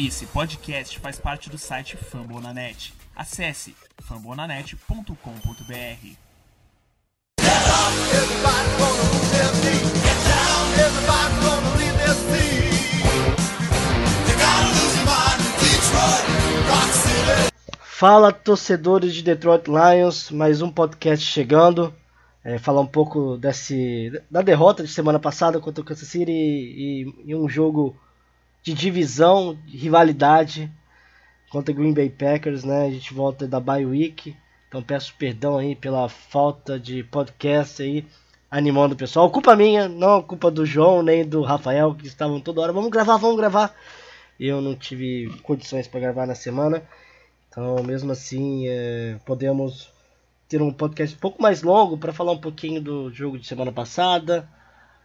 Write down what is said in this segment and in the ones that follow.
Esse podcast faz parte do site Fambonanet. Acesse fambonanet.com.br. Fala torcedores de Detroit Lions, mais um podcast chegando. É, falar um pouco desse, da derrota de semana passada contra o Kansas City e, e, e um jogo de divisão, de rivalidade contra Green Bay Packers, né? A gente volta da bye week, então peço perdão aí pela falta de podcast aí animando o pessoal. Culpa minha, não culpa do João nem do Rafael que estavam toda hora, vamos gravar, vamos gravar. Eu não tive condições para gravar na semana. Então, mesmo assim, é, podemos ter um podcast um pouco mais longo para falar um pouquinho do jogo de semana passada,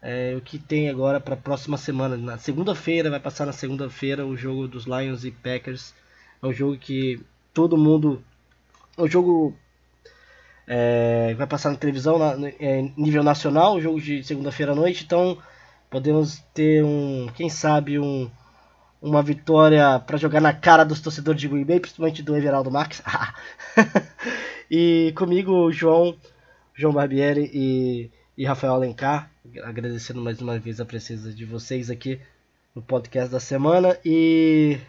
é, o que tem agora para a próxima semana. Na segunda-feira, vai passar na segunda-feira o jogo dos Lions e Packers. É um jogo que todo mundo. É um jogo é, vai passar na televisão na, é, nível nacional, o jogo de segunda-feira à noite. Então podemos ter um, quem sabe, um, uma vitória para jogar na cara dos torcedores de Green Bay, principalmente do Everaldo Marques. e comigo o João, João Barbieri e, e Rafael Alencar agradecendo mais uma vez a presença de vocês aqui no podcast da semana e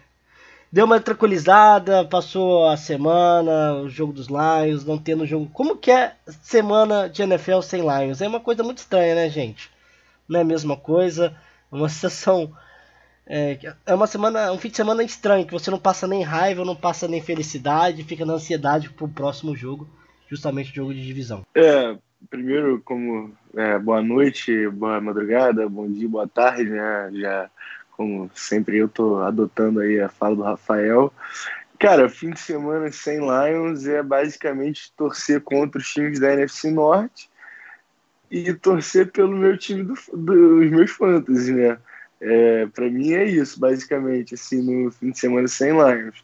deu uma tranquilizada, passou a semana, o jogo dos Lions, não tendo jogo. Como que é semana de NFL sem Lions? É uma coisa muito estranha, né, gente? Não é a mesma coisa, é uma sensação é, é uma semana, um fim de semana estranho, que você não passa nem raiva, não passa nem felicidade, fica na ansiedade pro próximo jogo, justamente o jogo de divisão. É, primeiro, como é, boa noite, boa madrugada, bom dia, boa tarde, né? Já, como sempre, eu tô adotando aí a fala do Rafael. Cara, fim de semana sem Lions é basicamente torcer contra os times da NFC Norte e torcer pelo meu time do, dos meus fantasy, né? É, para mim é isso, basicamente, assim, no fim de semana sem Lions.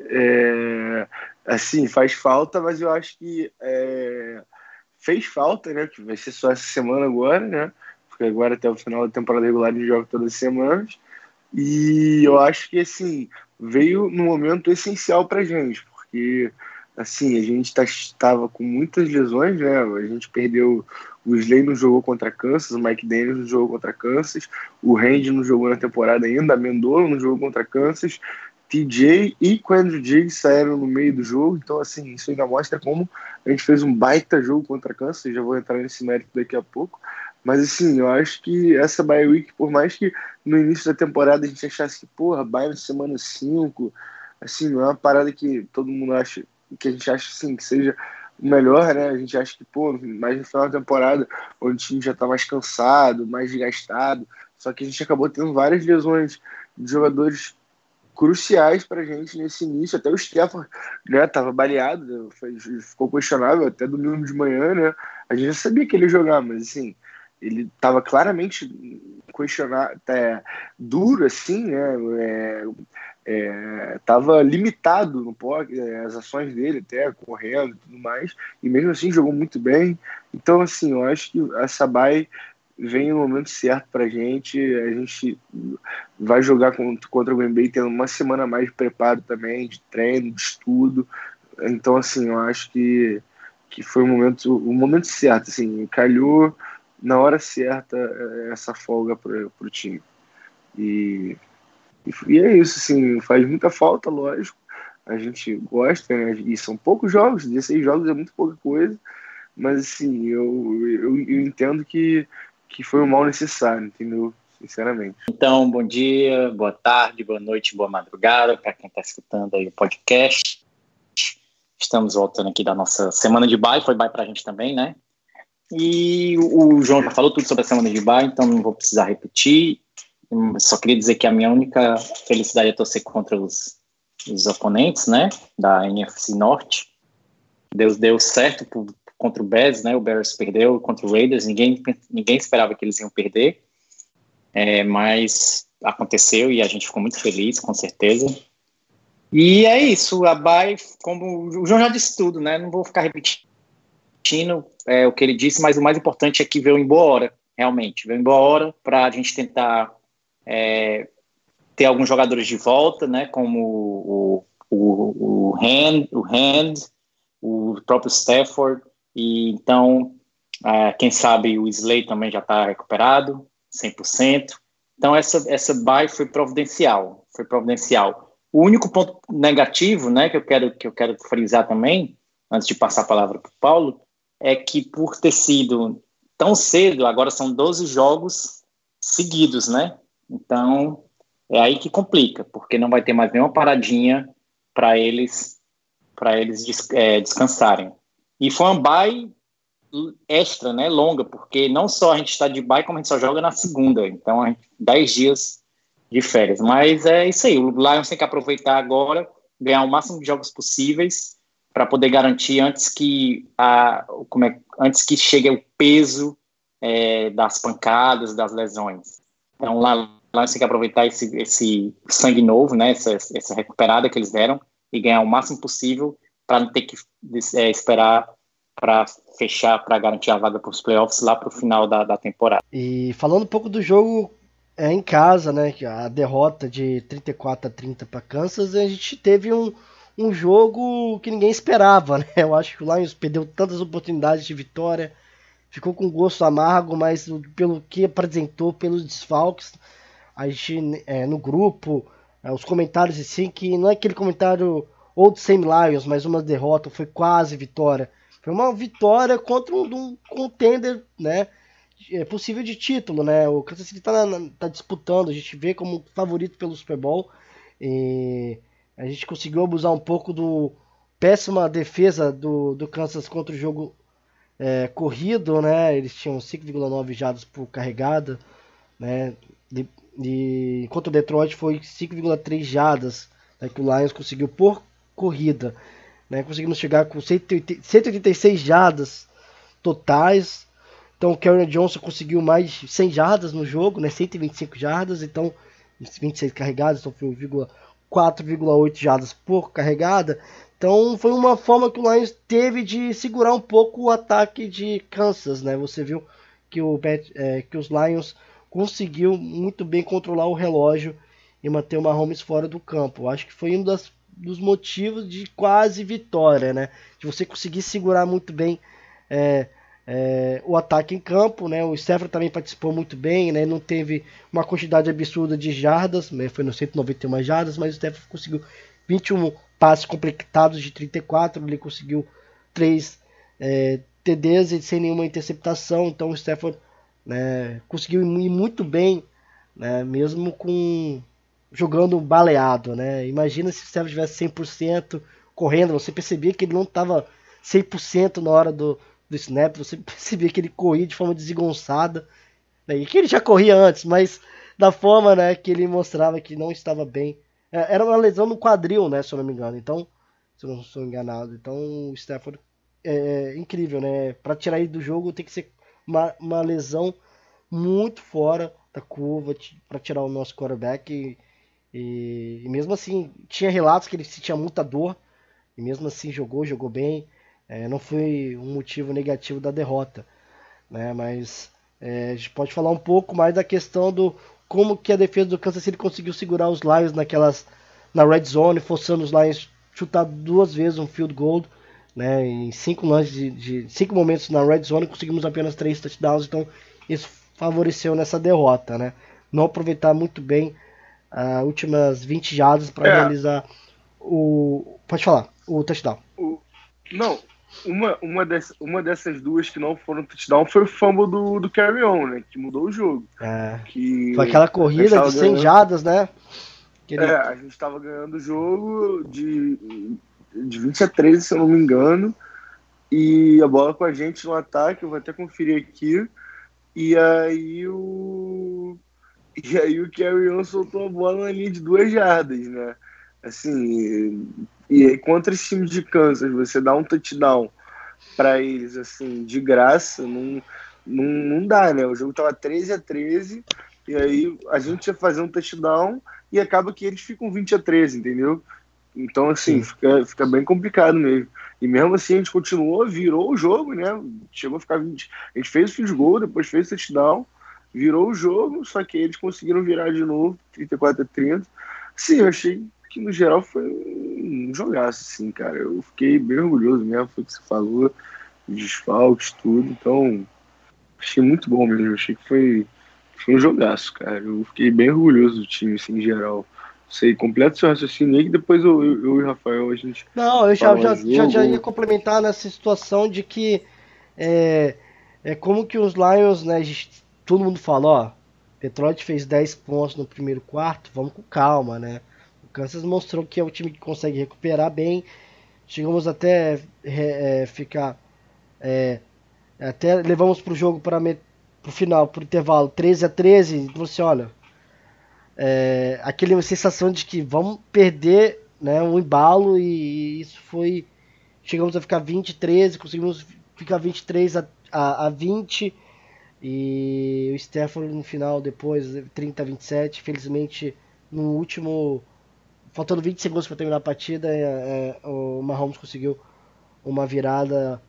É, assim, faz falta, mas eu acho que é, fez falta, né? Que vai ser só essa semana agora, né? Porque agora até o final da temporada regular gente joga todas as semanas. E eu acho que assim veio no momento essencial para gente, porque assim a gente estava tá, com muitas lesões, né? A gente perdeu o Slay não jogou contra Kansas, o Mike Daniels não jogou contra Kansas, o Randy não jogou na temporada ainda, a Mendola não jogou contra Kansas, TJ e Quandre Diggs saíram no meio do jogo, então assim, isso ainda mostra como a gente fez um baita jogo contra Kansas, já vou entrar nesse mérito daqui a pouco, mas assim, eu acho que essa bye week, por mais que no início da temporada a gente achasse que, porra, bye na semana 5, assim, não é uma parada que todo mundo acha, que a gente acha assim, que seja melhor, né? A gente acha que, pô, mais no final da temporada, onde o time já tá mais cansado, mais desgastado, só que a gente acabou tendo várias lesões de jogadores cruciais para a gente nesse início. Até o Stefan né, tava baleado, né, foi, ficou questionável até domingo de manhã, né? A gente já sabia que ele ia jogar, mas assim, ele estava claramente questionado, é, duro assim, né? É, é, tava limitado no pocket, é, as ações dele até correndo e tudo mais, e mesmo assim jogou muito bem. Então, assim, eu acho que a Sabai vem no momento certo para a gente. A gente vai jogar contra o Green Bay tendo uma semana mais de preparo também, de treino, de estudo. Então, assim, eu acho que, que foi o momento, o momento certo. Assim, calhou na hora certa é, essa folga para o time. E, e é isso, assim, faz muita falta, lógico. A gente gosta, né? E são poucos jogos, 16 jogos é muito pouca coisa. Mas, assim, eu, eu, eu entendo que que foi um mal necessário, entendeu? Sinceramente. Então, bom dia, boa tarde, boa noite, boa madrugada para quem está escutando aí o podcast. Estamos voltando aqui da nossa semana de baile, foi baile para a gente também, né? E o João já falou tudo sobre a semana de baile, então não vou precisar repetir. Só queria dizer que a minha única felicidade é torcer contra os, os oponentes, né, da NFC Norte. Deus deu certo por, contra o Bears, né? O Bears perdeu contra o Raiders, ninguém, ninguém esperava que eles iam perder, é, mas aconteceu e a gente ficou muito feliz, com certeza. E é isso, a Bay, como o João já disse tudo, né? Não vou ficar repetindo é, o que ele disse, mas o mais importante é que veio em boa hora, realmente, veio em boa hora para a gente tentar é, ter alguns jogadores de volta, né, como o, o, o, Hand, o Hand, o próprio Stafford, e então, é, quem sabe o Slay também já está recuperado, 100%. Então, essa, essa bye foi providencial, foi providencial. O único ponto negativo, né, que eu quero, que eu quero frisar também, antes de passar a palavra para o Paulo, é que por ter sido tão cedo, agora são 12 jogos seguidos, né? Então, é aí que complica, porque não vai ter mais nenhuma paradinha para eles para eles é, descansarem. E foi uma bye extra, né, longa, porque não só a gente está de bye, como a gente só joga na segunda. Então, a gente, 10 dias de férias. Mas é isso aí, o Lions tem que aproveitar agora, ganhar o máximo de jogos possíveis para poder garantir antes que a como é, antes que chegue o peso é, das pancadas, das lesões. Então lá Lions tem que aproveitar esse, esse sangue novo, né, essa, essa recuperada que eles deram e ganhar o máximo possível para não ter que é, esperar para fechar, para garantir a vaga para os playoffs lá para o final da, da temporada. E falando um pouco do jogo é, em casa, né, a derrota de 34 a 30 para Kansas, a gente teve um, um jogo que ninguém esperava, né? Eu acho que o Lions perdeu tantas oportunidades de vitória, ficou com gosto amargo, mas pelo que apresentou, pelos desfalques, a gente é, no grupo, é, os comentários assim, que não é aquele comentário old same Lions, mas uma derrota, foi quase vitória. Foi uma vitória contra um, um contender, né? É possível de título, né? O Kansas City tá, tá, disputando, a gente vê como favorito pelo Super Bowl. E a gente conseguiu abusar um pouco do péssima defesa do, do Kansas contra o jogo é, corrido, né? Eles tinham 5,9 jardas por carregada, né? E, e, enquanto o Detroit foi 5,3 jardas né, que o Lions conseguiu por corrida. Né? Conseguimos chegar com 180, 186 jardas totais. Então o Karen Johnson conseguiu mais 100 jardas no jogo, né? 125 jardas, então 26 carregadas, então foi 4,8 jardas por carregada. Então foi uma forma que o Lions teve de segurar um pouco o ataque de Kansas, né? Você viu que, o, é, que os Lions conseguiu muito bem controlar o relógio e manter o Mahomes fora do campo. Acho que foi um das, dos motivos de quase vitória, né? De você conseguir segurar muito bem é, é, o ataque em campo, né? O Stafford também participou muito bem, né? Não teve uma quantidade absurda de jardas, né? foi no 191 jardas, mas o Stafford conseguiu 21 passes completados de 34, ele conseguiu 3 é, TDs sem nenhuma interceptação, então o Stafford né, conseguiu ir muito bem, né, mesmo com jogando baleado, né? Imagina se o Stafford tivesse 100% correndo, você percebia que ele não estava 100% na hora do, do snap, você percebia que ele corria de forma desengonçada, né, e que ele já corria antes, mas da forma né, que ele mostrava que não estava bem. É, era uma lesão no quadril, né, se eu não me engano. Então, se eu não estou enganado. Então, o Stafford é, é incrível, né? Para tirar ele do jogo tem que ser uma, uma lesão muito fora da curva para tirar o nosso quarterback. E, e, e, mesmo assim, tinha relatos que ele sentia muita dor. E mesmo assim jogou, jogou bem. É, não foi um motivo negativo da derrota. Né? Mas é, a gente pode falar um pouco mais da questão do como que a defesa do Kansas City conseguiu segurar os Lions naquelas na red zone, forçando os Lions chutar duas vezes um field goal. Né, em cinco lances de, de, cinco momentos na red zone conseguimos apenas três touchdowns, então isso favoreceu nessa derrota, né? Não aproveitar muito bem uh, últimas 20 jardas para é. realizar o pode falar, o touchdown. O, não, uma, uma, dessa, uma dessas duas que não foram touchdown foi o fumble do, do Carry On, né? Que mudou o jogo. É. Que foi aquela corrida de 100 jadas, né? Ele... É, a gente estava ganhando o jogo de, de 20 a 13, se eu não me engano. E a bola com a gente no ataque, eu vou até conferir aqui. E aí o. E aí o Carry On soltou a bola na linha de duas jardas, né? Assim, e aí, contra esse time de Kansas, você dá um touchdown para eles, assim, de graça, não, não, não dá, né? O jogo tava 13 a 13 e aí a gente ia fazer um touchdown e acaba que eles ficam 20 a 13, entendeu? Então, assim, fica, fica bem complicado mesmo. E mesmo assim a gente continuou, virou o jogo, né? Chegou a ficar 20. A gente fez o field goal, depois fez o touchdown, virou o jogo, só que eles conseguiram virar de novo, 34 a 30. Sim, eu achei que no geral foi um jogaço, assim, cara. Eu fiquei bem orgulhoso mesmo, foi o que você falou, desfalques, tudo. Então, achei muito bom mesmo. Achei que foi, foi um jogaço, cara. Eu fiquei bem orgulhoso do time, assim, em geral. Sei, completo seu raciocínio aí, que depois eu, eu, eu, e o Rafael a gente. Não, eu já, já, já, já, ia complementar nessa situação de que é, é como que os Lions, né? Todo mundo fala, ó, Detroit fez 10 pontos no primeiro quarto, vamos com calma, né? O Kansas mostrou que é um time que consegue recuperar bem. Chegamos até é, ficar. É, até levamos pro jogo para pro final, pro intervalo 13 a 13. Então você olha. É, aquela sensação de que vamos perder né, um embalo e isso foi. Chegamos a ficar 20 13, conseguimos ficar 23 a, a, a 20 e o Stafford no final depois 30 a 27, felizmente no último faltando 20 segundos para terminar a partida, é, é, o Mahomes conseguiu uma virada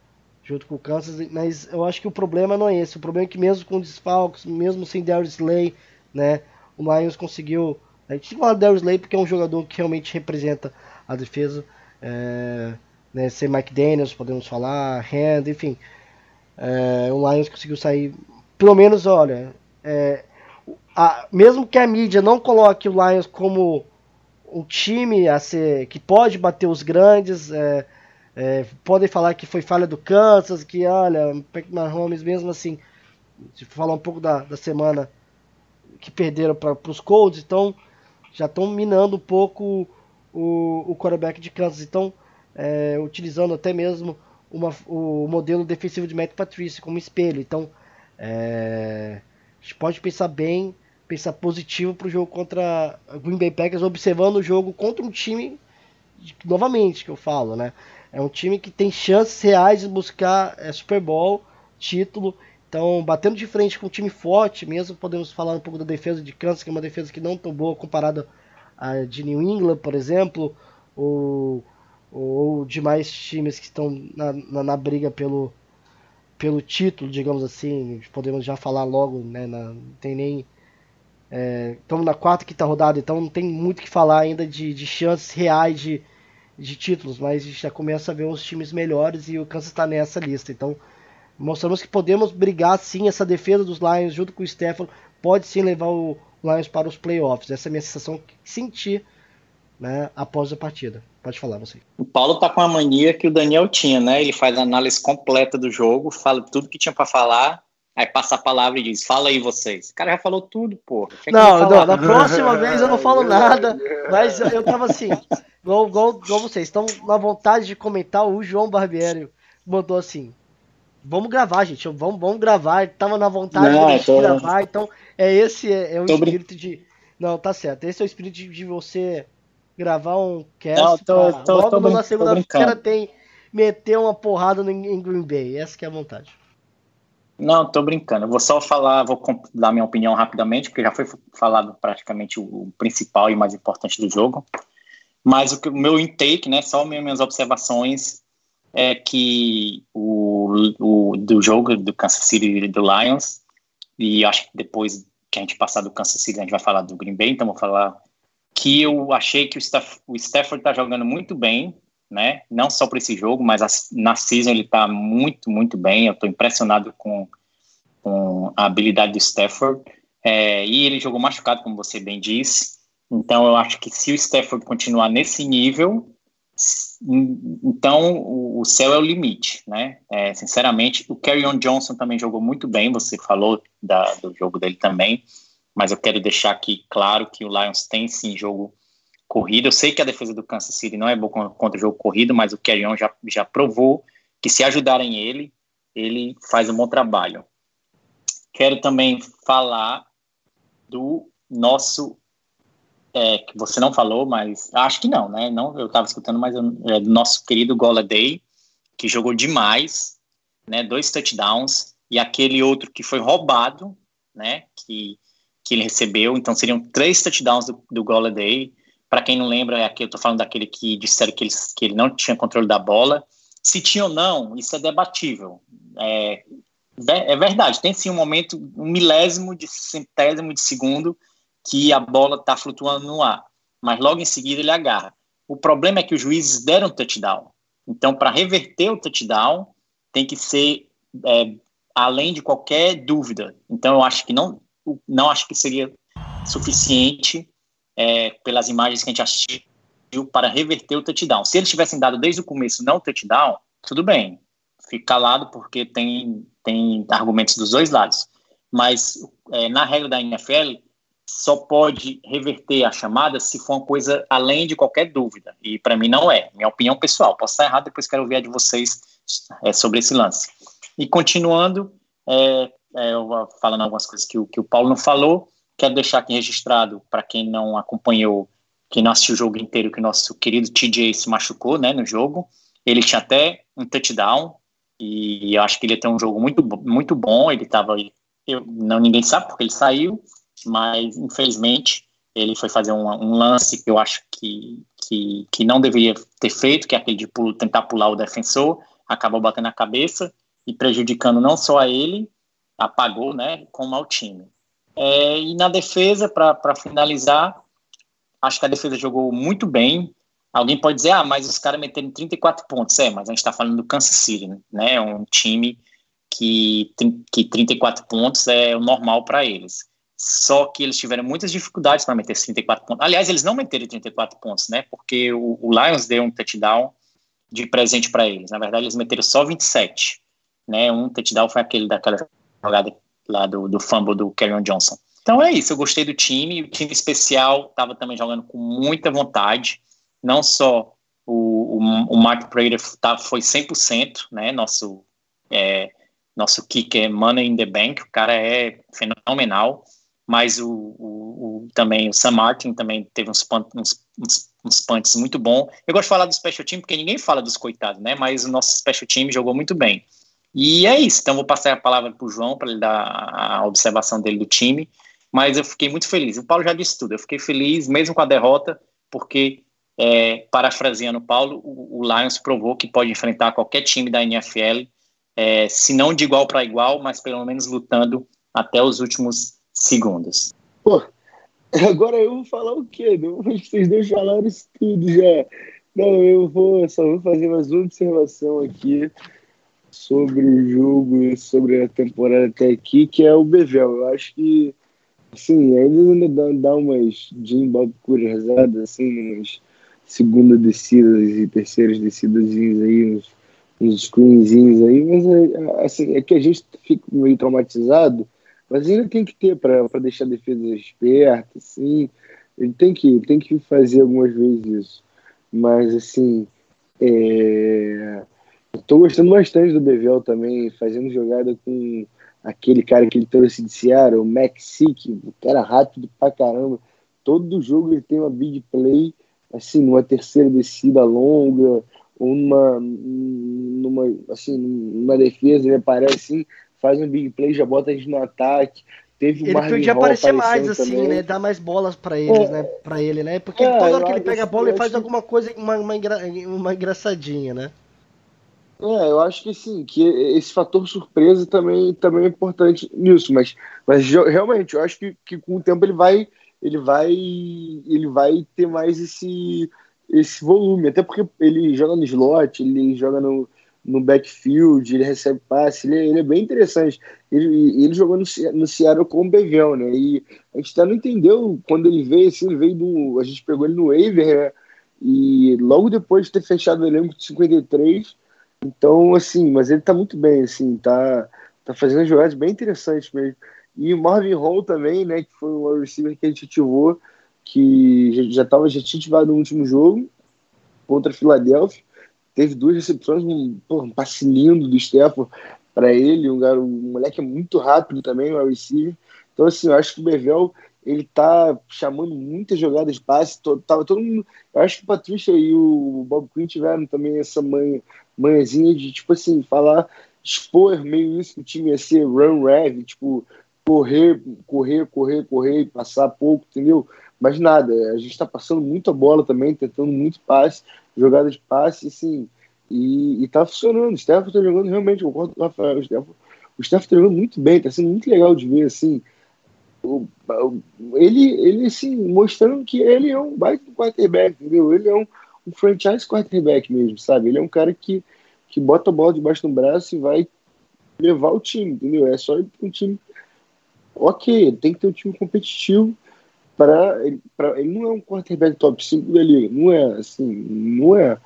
junto com o Kansas, mas eu acho que o problema não é esse, o problema é que mesmo com desfalques, mesmo sem Darius Slay, né, o Lions conseguiu, a gente fala Darius Slay porque é um jogador que realmente representa a defesa, é, né, sem Mike Daniels, podemos falar, Hand, enfim, é, o Lions conseguiu sair pelo menos, olha, é, a, mesmo que a mídia não coloque o Lions como um time a ser que pode bater os grandes, é, é, podem falar que foi falha do Kansas, que olha, Patrick Mahomes mesmo assim, se falar um pouco da, da semana que perderam para os Colts, então já estão minando um pouco o, o quarterback de Kansas, então é, utilizando até mesmo uma, o modelo defensivo de Matt Patricia como espelho, então é, a gente pode pensar bem, pensar positivo para o jogo contra Green Bay Packers, observando o jogo contra um time, novamente, que eu falo, né? É um time que tem chances reais de buscar é, Super Bowl, título. Então, batendo de frente com um time forte, mesmo podemos falar um pouco da defesa de Kansas, que é uma defesa que não tão boa comparada a de New England, por exemplo, ou, ou demais times que estão na, na, na briga pelo, pelo título, digamos assim, podemos já falar logo, né? Na, não tem nem. Estamos é, na quarta, quinta rodada, então não tem muito que falar ainda de, de chances reais de, de títulos, mas a gente já começa a ver os times melhores e o Kansas está nessa lista. Então mostramos que podemos brigar sim, essa defesa dos Lions junto com o Stefano pode sim levar o Lions para os playoffs. Essa é a minha sensação que senti né, após a partida. Pode falar, você. O Paulo tá com a mania que o Daniel tinha, né? Ele faz a análise completa do jogo, fala tudo que tinha para falar, aí passa a palavra e diz: fala aí vocês. O cara já falou tudo, pô. Não, não, na próxima vez eu não falo nada, mas eu tava assim, igual, igual, igual vocês, estão na vontade de comentar. O João Barbieri mandou assim: vamos gravar, gente, vamos, vamos gravar. Tava na vontade não, de tô... gravar, então é esse é, é o tô espírito brin... de. Não, tá certo. Esse é o espírito de, de você gravar um cast. Não, tô, pra, tô, logo tô, na segunda-feira tem meter uma porrada no, em Green Bay. Essa que é a vontade. Não, tô brincando. Eu vou só falar, vou dar minha opinião rapidamente, porque já foi falado praticamente o principal e mais importante do jogo. Mas o, que, o meu intake, né, só minhas observações é que o, o do jogo do Kansas City e do Lions, e acho que depois que a gente passar do Kansas City, a gente vai falar do Green Bay, então vou falar que eu achei que o, Staff, o Stafford está jogando muito bem, né? Não só para esse jogo, mas a, na season ele está muito, muito bem. Eu estou impressionado com, com a habilidade do Stafford. É, e ele jogou machucado, como você bem disse. Então eu acho que se o Stafford continuar nesse nível, então o céu é o limite, né? É, sinceramente, o Carrion Johnson também jogou muito bem. Você falou da, do jogo dele também mas eu quero deixar aqui claro que o Lions tem sim jogo corrido. Eu sei que a defesa do Kansas City não é boa contra o jogo corrido, mas o Carrion já, já provou que se ajudarem ele, ele faz um bom trabalho. Quero também falar do nosso é, que você não falou, mas acho que não, né? Não, eu estava escutando, mas é do nosso querido Golladay, que jogou demais, né? Dois touchdowns e aquele outro que foi roubado, né? Que que ele recebeu, então seriam três touchdowns do, do Golladay. Para quem não lembra, aqui eu estou falando daquele que disseram que ele, que ele não tinha controle da bola. Se tinha ou não, isso é debatível. É, É verdade, tem sim um momento, um milésimo de centésimo de segundo que a bola está flutuando no ar, mas logo em seguida ele agarra. O problema é que os juízes deram touchdown. Então, para reverter o touchdown, tem que ser é, além de qualquer dúvida. Então, eu acho que não, não acho que seria suficiente é, pelas imagens que a gente assistiu para reverter o touchdown. Se eles tivessem dado desde o começo não touchdown, tudo bem, fica calado porque tem, tem argumentos dos dois lados. Mas é, na regra da NFL, só pode reverter a chamada se for uma coisa além de qualquer dúvida. E para mim não é. Minha opinião pessoal. Posso estar errado, depois quero ouvir a de vocês é, sobre esse lance. E continuando, é, é, falando algumas coisas que o, que o Paulo não falou, quero deixar aqui registrado para quem não acompanhou, quem não assistiu o jogo inteiro, que o nosso querido TJ se machucou né, no jogo. Ele tinha até um touchdown, e eu acho que ele ia ter um jogo muito, muito bom. Ele estava. Não, ninguém sabe porque ele saiu, mas infelizmente ele foi fazer um, um, lance que eu acho que, que, que não deveria ter feito, que é aquele de pulo, tentar pular o defensor, acabou batendo a cabeça e prejudicando não só a ele, apagou, né, como ao time. É, e na defesa, para finalizar, acho que a defesa jogou muito bem, Alguém pode dizer, ah, mas os caras meteram 34 pontos. É, mas a gente está falando do Kansas City, né? É um time que, que 34 pontos é o normal para eles. Só que eles tiveram muitas dificuldades para meter 34 pontos. Aliás, eles não meteram 34 pontos, né? Porque o, o Lions deu um touchdown de presente para eles. Na verdade, eles meteram só 27. Né? Um touchdown foi aquele daquela jogada lá do, do fumble do Kerryon Johnson. Então é isso, eu gostei do time. O time especial estava também jogando com muita vontade não só o, o, o Mark Prater tá, foi 100%, né, nosso, é, nosso kicker Money in the Bank, o cara é fenomenal, mas o, o, o também o Sam Martin também teve uns, uns, uns, uns punts muito bom. Eu gosto de falar do special team porque ninguém fala dos coitados, né, mas o nosso special team jogou muito bem. E é isso, então vou passar a palavra para o João para ele dar a observação dele do time, mas eu fiquei muito feliz. O Paulo já disse tudo, eu fiquei feliz mesmo com a derrota, porque é, parafraseando Paulo, o, o, Lions provou que pode enfrentar qualquer time da NFL, é, se não de igual para igual, mas pelo menos lutando até os últimos segundos. Pô, agora eu vou falar o quê? Vocês dois falaram isso tudo já. Não, eu vou só vou fazer mais uma observação aqui sobre o jogo, sobre a temporada até aqui, que é o Bevel. Eu acho que, assim, ainda dá, dá umas Jim Bob assim, umas segunda descidas e terceiras descidas aí, uns, uns screenzinhos aí, mas é, assim, é que a gente fica meio traumatizado, mas ainda tem que ter para deixar a defesa esperta, assim, ele tem que, tem que fazer algumas vezes isso. Mas assim, é... estou gostando bastante do Bevel também, fazendo jogada com aquele cara que ele trouxe de Seattle, o Max Sick, o cara rápido pra caramba. Todo jogo ele tem uma big play assim, numa terceira descida longa, ou numa, numa, assim, numa defesa, ele aparece assim, faz um big play, já bota a gente no ataque. Teve ele podia aparecer mais, assim, também. né? Dar mais bolas para eles, é. né? Para ele, né? Porque é, toda hora que ele pega a bola, ele faz que... alguma coisa, uma, uma, engra... uma engraçadinha, né? É, eu acho que sim, que esse fator surpresa também, também é importante nisso, mas, mas realmente, eu acho que, que com o tempo ele vai ele vai ele vai ter mais esse esse volume, até porque ele joga no slot, ele joga no, no backfield, ele recebe passe, ele, é, ele é bem interessante. Ele, ele jogou no, no Seattle com o Bevel, né? E a gente até não entendeu quando ele veio, assim, ele veio do. A gente pegou ele no waiver, né? E logo depois de ter fechado o elenco de 53. Então, assim, mas ele tá muito bem, assim, tá, tá fazendo jogadas bem interessantes mesmo. E o Marvin Hall também, né, que foi um receiver que a gente ativou, que já, tava, já tinha ativado no último jogo contra a Filadélfia. Teve duas recepções, um, pô, um passe lindo do Stafford para ele, um, um, moleque muito rápido também, o receiver. Então, assim, eu acho que o Bevel ele tá chamando muitas jogadas de passe. Todo, tava todo mundo. Eu acho que o Patrícia e o Bob Quinn tiveram também essa manha, manhãzinha de, tipo assim, falar, expor meio isso que o time ia ser run rev, tipo, correr, correr, correr, correr, passar pouco, entendeu? Mas nada, a gente está passando muita bola também, tentando muito passe, jogada de passe, assim, e, e tá funcionando. O Stefano está jogando realmente, concordo com o Rafael, o Stefano, o tá jogando muito bem, tá sendo muito legal de ver, assim, ele, ele assim, mostrando que ele é um baita quarterback, entendeu? Ele é um, um franchise quarterback mesmo, sabe? Ele é um cara que, que bota a bola debaixo do braço e vai levar o time, entendeu? É só um time ok, tem que ter um time competitivo para ele, ele não é um quarterback top 5 da liga, não é assim, não é,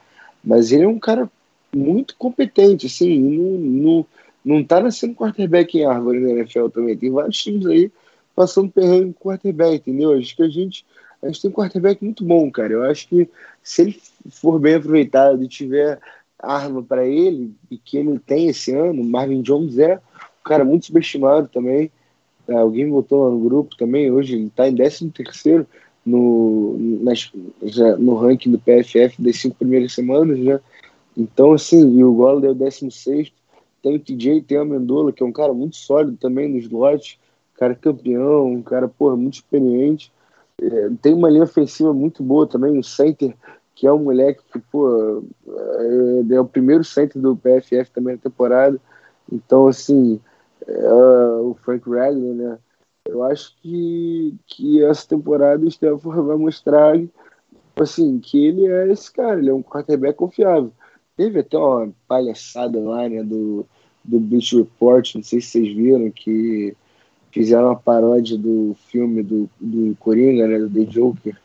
mas ele é um cara muito competente, assim, não, não, não tá nascendo quarterback em árvore na NFL também, tem vários times aí passando perrengue com quarterback, entendeu? Acho que a gente, a gente tem um quarterback muito bom, cara, eu acho que se ele for bem aproveitado e tiver arma para ele, e que ele tem esse ano, Marvin Jones é um cara muito subestimado também, é, alguém botou lá no grupo também, hoje ele está em 13 terceiro no, já, no ranking do PFF das cinco primeiras semanas, né? Então, assim, e o Gola é o 16 tem o TJ, tem o Amendola, que é um cara muito sólido também nos lotes, cara campeão, um cara, porra, muito experiente. É, tem uma linha ofensiva muito boa também, o center, que é um moleque que, pô, é, é o primeiro center do PFF também na temporada. Então, assim, uh, o Frank Ragnar, né? Eu acho que, que essa temporada o Stanford vai mostrar assim, que ele é esse cara, ele é um quarterback confiável. Teve até uma palhaçada lá, né, do, do Beach Report, não sei se vocês viram, que fizeram uma paródia do filme do, do Coringa, né, do The Joker,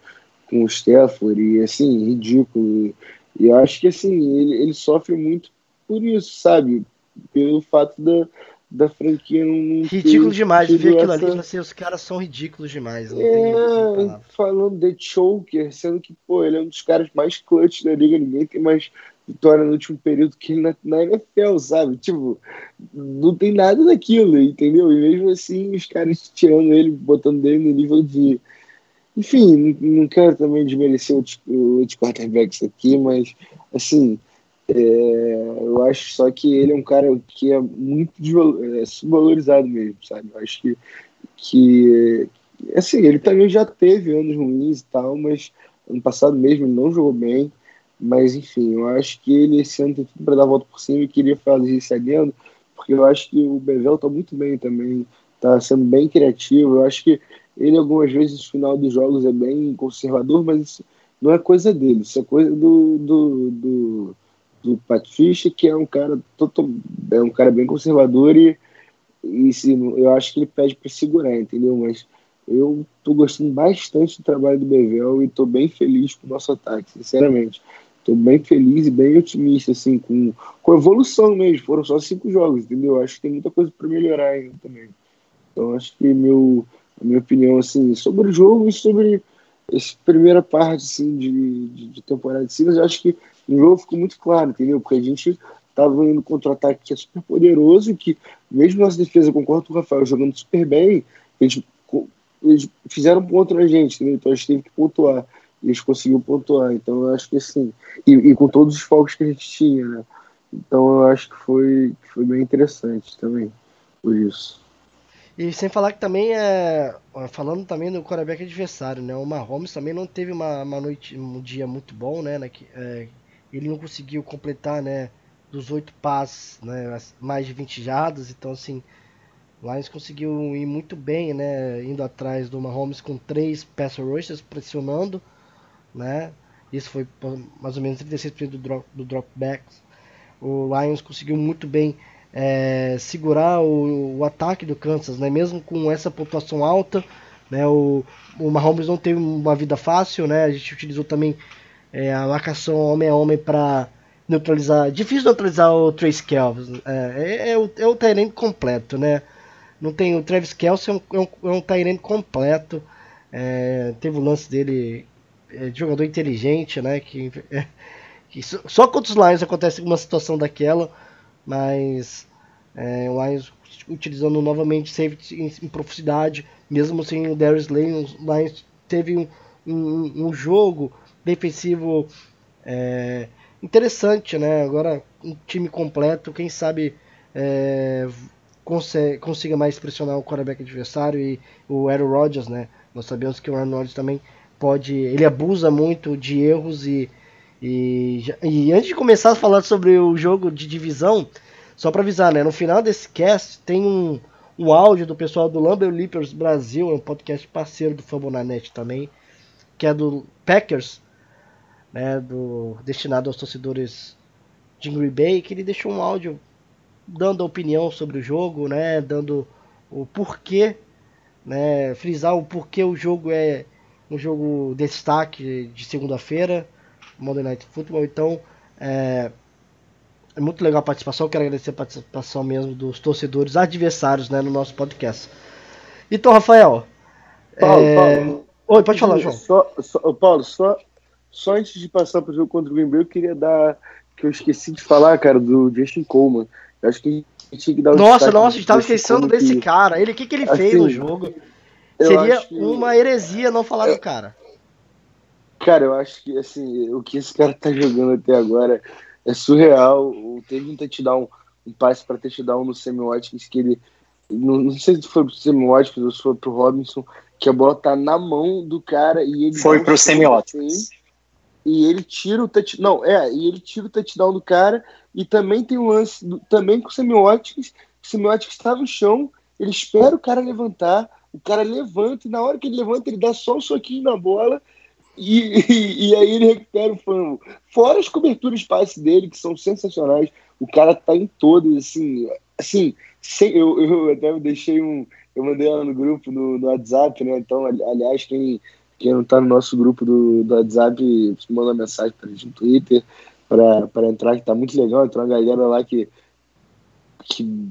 com o Stafford, e assim, ridículo. E eu acho que assim, ele, ele sofre muito por isso, sabe? Pelo fato da, da franquia não. Ridículo demais, ver aquilo essa... ali assim, os caras são ridículos demais. Não é, falando de Choker, sendo que, pô, ele é um dos caras mais clutch da liga, ninguém tem mais vitória no último período que ele na, na NFL, sabe? Tipo, não tem nada daquilo, entendeu? E mesmo assim, os caras tirando ele, botando ele no nível de. Enfim, não, quero também desmerecer outros, outros quarterbacks aqui, mas, assim, é, eu acho só que ele é um cara que é muito é, subvalorizado mesmo, sabe? Eu acho que, que assim, ele também já teve anos ruins e tal, mas ano passado mesmo não jogou bem. Mas enfim, eu acho que ele esse ano tem tudo para dar a volta por cima e queria fazer esse adendo, porque eu acho que o Bevel tá muito bem também, tá sendo bem criativo. Eu acho que ele algumas vezes no final dos jogos é bem conservador, mas isso não é coisa dele, isso é coisa do, do, do do Pat Fischer, que é um cara total, é um cara bem conservador e, e se, eu acho que ele pede para segurar, entendeu? Mas eu tô gostando bastante do trabalho do Bevel e tô bem feliz com o nosso ataque, sinceramente. Tô bem feliz e bem otimista, assim, com, com evolução mesmo. Foram só cinco jogos, entendeu? Acho que tem muita coisa para melhorar ainda também. Então, acho que meu, a minha opinião, assim, sobre o jogo e sobre essa primeira parte, assim, de, de, de temporada de Silas, acho que no jogo ficou muito claro, entendeu? Porque a gente estava indo contra-ataque que é super poderoso e que, mesmo nossa defesa, concordo com o Rafael, jogando super bem, eles, eles fizeram ponto na gente, entendeu? Então a gente teve que pontuar. E eles conseguiram pontuar. Então eu acho que assim. E, e, com todos os focos que a gente tinha, né? Então eu acho que foi, foi bem interessante também, por isso. E sem falar que também é. Falando também do quarterback adversário, né? O Mahomes também não teve uma, uma noite, um dia muito bom, né? É, ele não conseguiu completar, né, dos oito passes, né, mais de 20 jardas, então assim, o Lions conseguiu ir muito bem, né, indo atrás do Mahomes com três pass rushers pressionando, né, isso foi mais ou menos 36% do, drop, do dropback. O Lions conseguiu muito bem é, segurar o, o, ataque do Kansas, né, mesmo com essa pontuação alta, né, o, o Mahomes não teve uma vida fácil, né, a gente utilizou também é, a marcação homem a homem para neutralizar. Difícil neutralizar o Trace Kelvin. É, é, é, o, é o Tyrant completo, né? Não tem o Travis Kelce, é um, é um, é um completo. É, teve o lance dele de jogador inteligente, né? Que, é, que só, contra os Lions acontece uma situação daquela, mas é, o Lions utilizando novamente safety em, em profundidade, mesmo sem o Darius Lane, os Lions teve um, um, um jogo defensivo é, interessante, né? Agora um time completo, quem sabe é, consiga mais pressionar o quarterback adversário e o Aaron Rodgers, né? Nós sabemos que o Aaron Rodgers também pode, ele abusa muito de erros e, e, e antes de começar a falar sobre o jogo de divisão, Só para avisar, né? No final desse cast tem um, um áudio do pessoal do Lumber Leapers Brasil, é um podcast parceiro do Fambonanet também, que é do Packers, né? Do, destinado aos torcedores de Green Bay, que ele deixou um áudio dando a opinião sobre o jogo, né? Dando o porquê, né? Frisar o porquê o jogo é um jogo destaque de segunda-feira, Monday Night Football. Então, é, é muito legal a participação. Quero agradecer a participação mesmo dos torcedores adversários né, no nosso podcast. Então, Rafael. Paulo, é... Paulo. Oi, pode falar, João. Só, só, Paulo, só, só antes de passar para o jogo contra o Green Bay, eu queria dar. Que eu esqueci de falar, cara, do Justin Coleman. Eu acho que a gente tinha que dar um Nossa, nossa, a gente estava esquecendo desse que... cara. Ele, o que, que ele assim, fez no jogo? Seria que... uma heresia não falar é... do cara. Cara, eu acho que assim, o que esse cara tá jogando até agora é surreal. Teve um touchdown, um passe para touchdown no Watkins que ele. Não, não sei se foi pro Watkins ou se foi pro Robinson, que a bola tá na mão do cara e ele. Foi pro Sammy Watkins. E ele tira o touchdown. Não, é, e ele tira o touchdown do cara. E também tem um lance do, também com o Watkins. O Watkins tá no chão, ele espera o cara levantar, o cara levanta, e na hora que ele levanta, ele dá só um soquinho na bola e, e, e, aí ele recupera o fumble. Fora as coberturas de passe dele, que são sensacionais. O cara tá em todas, assim. Assim, sem, eu, eu até deixei um. Eu mandei ela no grupo no, no WhatsApp, né? Então, aliás, quem, quem não tá no nosso grupo do, do WhatsApp, manda mensagem pra gente no Twitter para entrar, que tá muito legal. Entrou uma galera lá que, que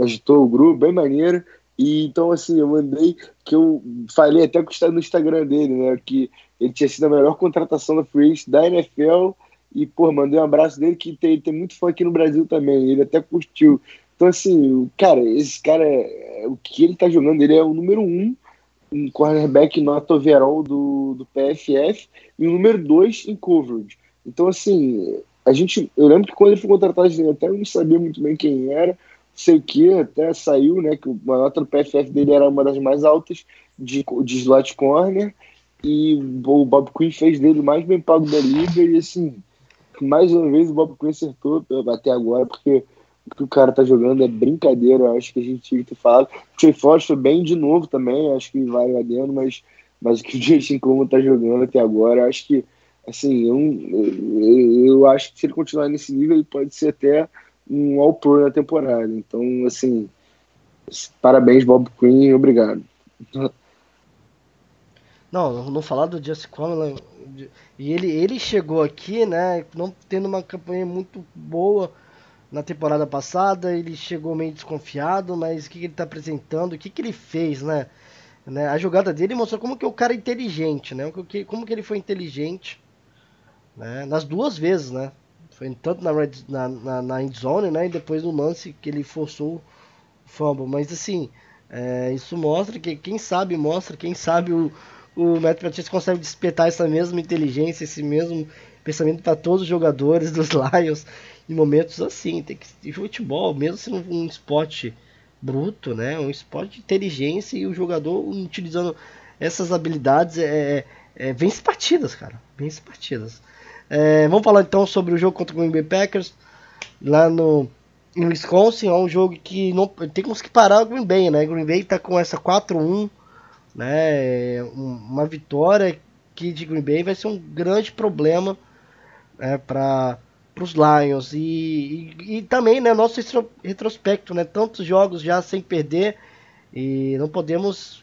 agitou o grupo, bem maneiro. E então, assim, eu mandei que eu falei até que no Instagram dele, né? Que ele tinha sido a melhor contratação da Free da NFL. E, pô, mandei um abraço dele que tem, tem muito fã aqui no Brasil também. Ele até curtiu. Então, assim, cara, esse cara, é, o que ele tá jogando, ele é o número um em cornerback nota overall do, do PFF e o número dois em coverage. Então, assim, a gente, eu lembro que quando ele foi contratado, eu até não sabia muito bem quem era, sei o que, até saiu, né, que a nota do PFF dele era uma das mais altas de, de slot corner, e o Bob Quinn fez dele mais bem pago da liga, e assim, mais uma vez o Bob Quinn acertou até agora, porque o que o cara tá jogando é brincadeira, acho que a gente tinha que ter falado. O Trey Force foi bem de novo também, acho que vai lá dentro, mas, mas o que o Justin Coleman tá jogando até agora, acho que, assim, eu, eu, eu acho que se ele continuar nesse nível, ele pode ser até um All-Pro na temporada. Então, assim, parabéns, Bob Quinn, obrigado. Não, não falar do Justin Coleman. E ele, ele chegou aqui, né, não tendo uma campanha muito boa na temporada passada. Ele chegou meio desconfiado, mas o que, que ele está apresentando, o que, que ele fez, né? né? A jogada dele mostrou como que o cara é inteligente, né? Como que ele foi inteligente, né? Nas duas vezes, né? Foi tanto na, red, na, na, na endzone, né? E depois no lance que ele forçou o fumble. Mas assim, é, isso mostra que quem sabe mostra, quem sabe o, o Matt Patricia consegue despertar essa mesma inteligência, esse mesmo pensamento para todos os jogadores dos Lions em momentos assim. Tem que de futebol, mesmo sendo um esporte bruto, né? Um esporte de inteligência e o jogador utilizando essas habilidades é, é, vence partidas, cara. Vence partidas. É, vamos falar então sobre o jogo contra o Green Bay Packers lá no em Wisconsin. É um jogo que não temos que parar o Green Bay, né? Green Bay está com essa 4-1, né? Uma vitória que de Green Bay vai ser um grande problema né, para os Lions e, e, e, também né nosso retrospecto né tantos jogos já sem perder e não podemos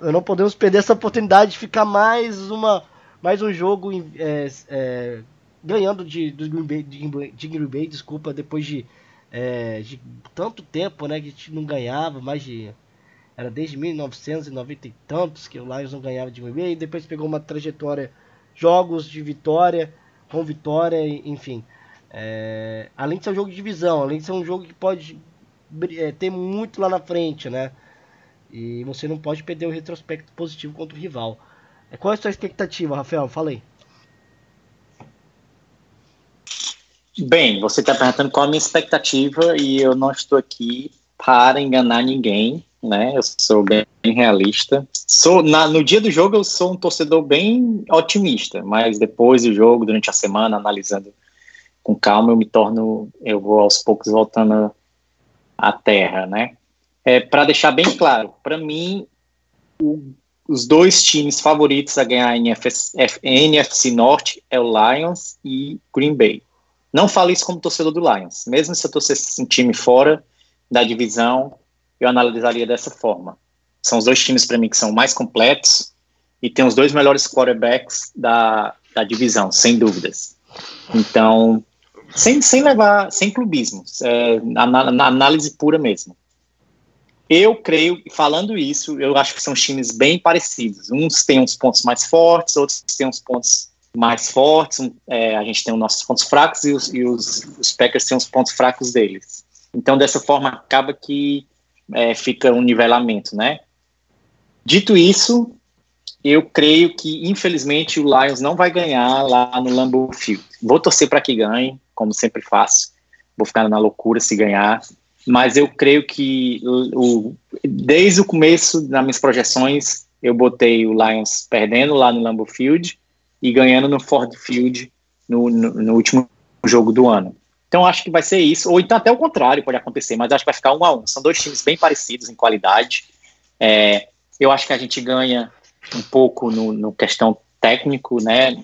não podemos perder essa oportunidade de ficar mais uma mais um jogo é, é, ganhando de, de, Green Bay, de Green Bay, desculpa, depois de, é, de tanto tempo né, que a gente não ganhava, mais de. Era desde 1990 e tantos que o Lions não ganhava de Green Bay, e depois pegou uma trajetória, jogos de vitória, com vitória, enfim. É, além de ser um jogo de divisão, além de ser um jogo que pode é, ter muito lá na frente, né? E você não pode perder o retrospecto positivo contra o rival. Qual é a sua expectativa, Rafael? Fala aí. Bem, você está perguntando qual a minha expectativa e eu não estou aqui para enganar ninguém, né? Eu sou bem realista. Sou na, no dia do jogo eu sou um torcedor bem otimista, mas depois do jogo, durante a semana, analisando com calma eu me torno, eu vou aos poucos voltando à terra, né? É, para deixar bem claro, para mim, o, os dois times favoritos a ganhar a NFC, NFC Norte é o Lions e Green Bay. Não falo isso como torcedor do Lions. Mesmo se eu torcesse um time fora da divisão, eu analisaria dessa forma. São os dois times para mim que são mais completos e tem os dois melhores quarterbacks da, da divisão, sem dúvidas. Então, sem, sem levar, sem clubismo, é, análise pura mesmo. Eu creio, falando isso, eu acho que são times bem parecidos. Uns têm uns pontos mais fortes, outros têm uns pontos mais fortes. É, a gente tem os nossos pontos fracos e, os, e os, os, Packers têm os pontos fracos deles. Então, dessa forma, acaba que é, fica um nivelamento, né? Dito isso, eu creio que, infelizmente, o Lions não vai ganhar lá no Lambeau Field. Vou torcer para que ganhe, como sempre faço. Vou ficar na loucura se ganhar. Mas eu creio que, o, desde o começo, nas minhas projeções, eu botei o Lions perdendo lá no Lambeau Field e ganhando no Ford Field no, no, no último jogo do ano. Então acho que vai ser isso, ou então até o contrário pode acontecer, mas acho que vai ficar um a um. São dois times bem parecidos em qualidade. É, eu acho que a gente ganha um pouco no, no questão técnico, né?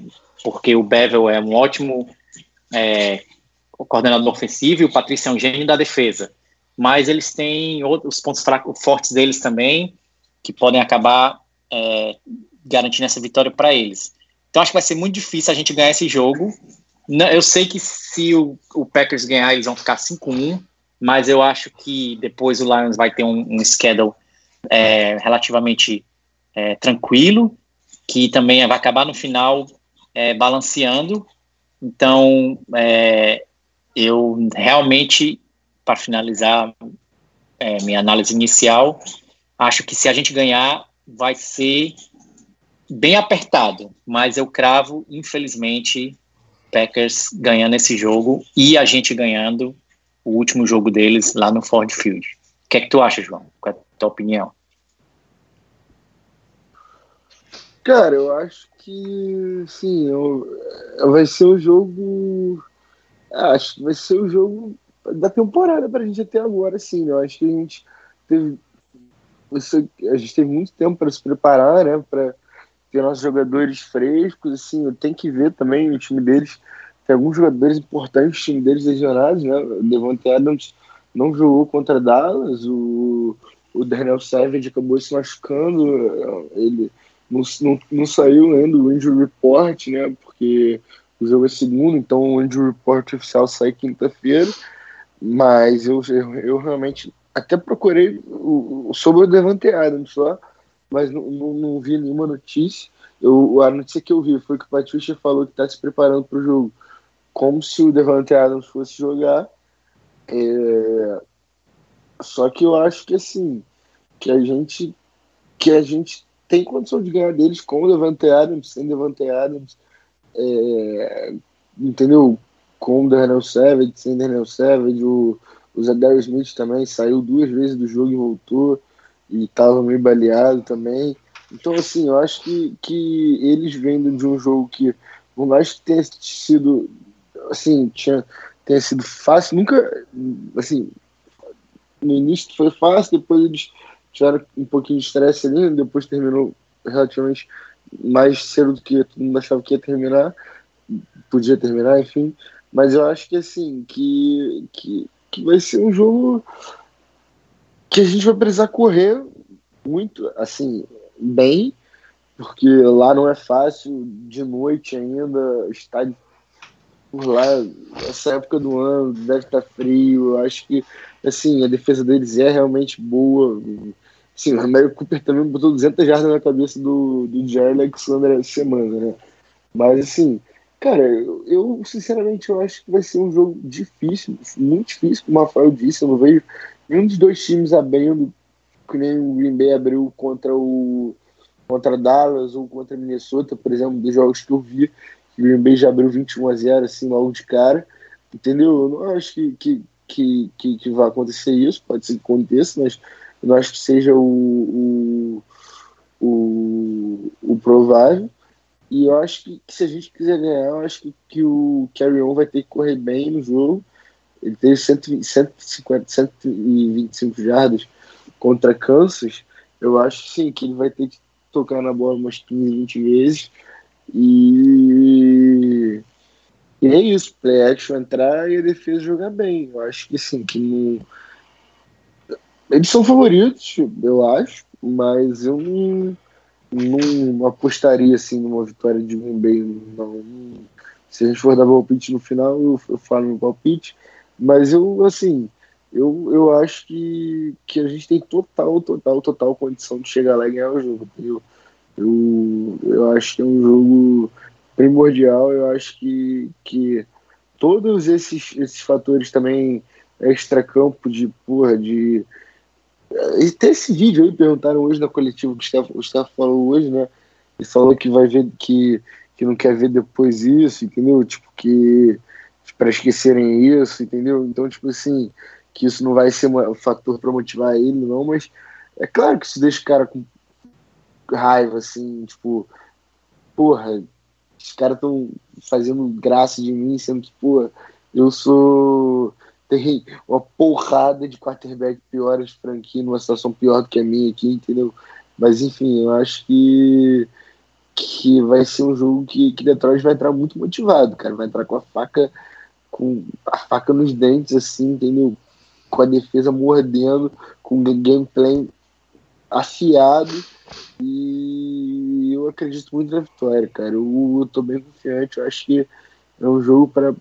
Porque o Bevel é um ótimo é, coordenador ofensivo e o Patrício é um gênio da defesa. Mas eles têm outros pontos fracos, fortes deles também, que podem acabar é, garantindo essa vitória para eles. Então acho que vai ser muito difícil a gente ganhar esse jogo. Eu sei que se o, o Packers ganhar, eles vão ficar 5-1, mas eu acho que depois o Lions vai ter um, um schedule é, relativamente é, tranquilo, que também vai acabar no final é, balanceando. Então, é, eu realmente, para finalizar é, minha análise inicial, acho que se a gente ganhar, vai ser bem apertado, mas eu cravo, infelizmente, Packers ganhando esse jogo e a gente ganhando o último jogo deles lá no Ford Field. O que é que tu acha, João? Qual é a tua opinião? Cara, eu acho que sim, eu, vai ser o jogo. Acho que vai ser o jogo da temporada pra gente até agora, sim. Eu acho que a gente teve. A gente teve muito tempo para se preparar, né? Para ter nossos jogadores frescos, assim, tem que ver também o time deles. Tem alguns jogadores importantes, o time deles lesionados, né? O Devontae Adams não jogou contra Dallas, o, o Daniel Savage acabou se machucando, ele não, não, não saiu ainda o injury report, né? Porque o jogo é segundo, então o injury report oficial sai quinta-feira. Mas eu, eu, eu, realmente até procurei o, sobre o Devante Adams só, mas não, não, não, vi nenhuma notícia. Eu, a notícia que eu vi foi que o Patrícia falou que está se preparando para o jogo como se o Devante Adams fosse jogar. É... Só que eu acho que assim, que a gente que a gente tem condição de ganhar deles com o Levante Adams, sem Levante Adams, é, entendeu? Com o Daniel Savage, sem Daniel Savage, o, o Zadar Smith também saiu duas vezes do jogo e voltou, e estava meio baleado também. Então, assim, eu acho que, que eles vendo de um jogo que, por mais que tenha sido, assim, tinha, tenha sido fácil, nunca, assim, no início foi fácil, depois eles tiveram um pouquinho de estresse ali, depois terminou relativamente mais cedo do que todo mundo achava que ia terminar, podia terminar, enfim. Mas eu acho que assim, que, que, que vai ser um jogo que a gente vai precisar correr muito, assim, bem, porque lá não é fácil, de noite ainda, estar por lá, essa época do ano, deve estar frio, eu acho que, assim, a defesa deles é realmente boa, Sim, o Américo Cooper também botou 200 jardas na cabeça do, do Jair Alexander essa semana, né? Mas, assim, cara, eu, sinceramente eu acho que vai ser um jogo difícil, muito difícil, como o Rafael disse. Eu não vejo nenhum dos dois times abrindo, que nem o Green Bay abriu contra o contra Dallas ou contra Minnesota, por exemplo, dos jogos que eu vi. O Green Bay já abriu 21 a 0 assim, logo de cara. Entendeu? Eu não acho que, que, que, que, que vai acontecer isso, pode ser que aconteça, mas eu não acho que seja o, o, o, o provável. E eu acho que, que, se a gente quiser ganhar, eu acho que, que o Carry On vai ter que correr bem no jogo. Ele teve 150, 125 jardas contra Kansas. Eu acho sim que ele vai ter que tocar na bola umas 15, 20 vezes. E, e é isso, play action entrar e a defesa jogar bem. Eu acho que sim, que não. Eles são favoritos, eu acho, mas eu não não apostaria assim numa vitória de Green Bay. Não. Se a gente for dar palpite no final, eu, eu falo no palpite. Mas eu, assim, eu, eu acho que, que a gente tem total, total, total condição de chegar lá e ganhar o jogo. Eu, eu, eu acho que é um jogo primordial. Eu acho que, que todos esses, esses fatores também extra-campo de porra, de e tem esse vídeo aí, perguntaram hoje na coletiva, o Gustavo, o Gustavo falou hoje, né? E falou que vai ver que, que não quer ver depois isso, entendeu? Tipo, que para esquecerem isso, entendeu? Então, tipo assim, que isso não vai ser um fator para motivar ele, não, mas é claro que isso deixa o cara com raiva, assim, tipo, porra, os caras estão fazendo graça de mim, sendo que, porra, eu sou tem uma porrada de quarterback piores franquia numa situação pior do que a minha aqui, entendeu? Mas enfim, eu acho que que vai ser um jogo que, que Detroit vai entrar muito motivado, cara. Vai entrar com a faca com a faca nos dentes, assim, entendeu? Com a defesa mordendo, com o gameplay afiado. E eu acredito muito na vitória, cara. Eu, eu tô bem confiante. Eu acho que é um jogo para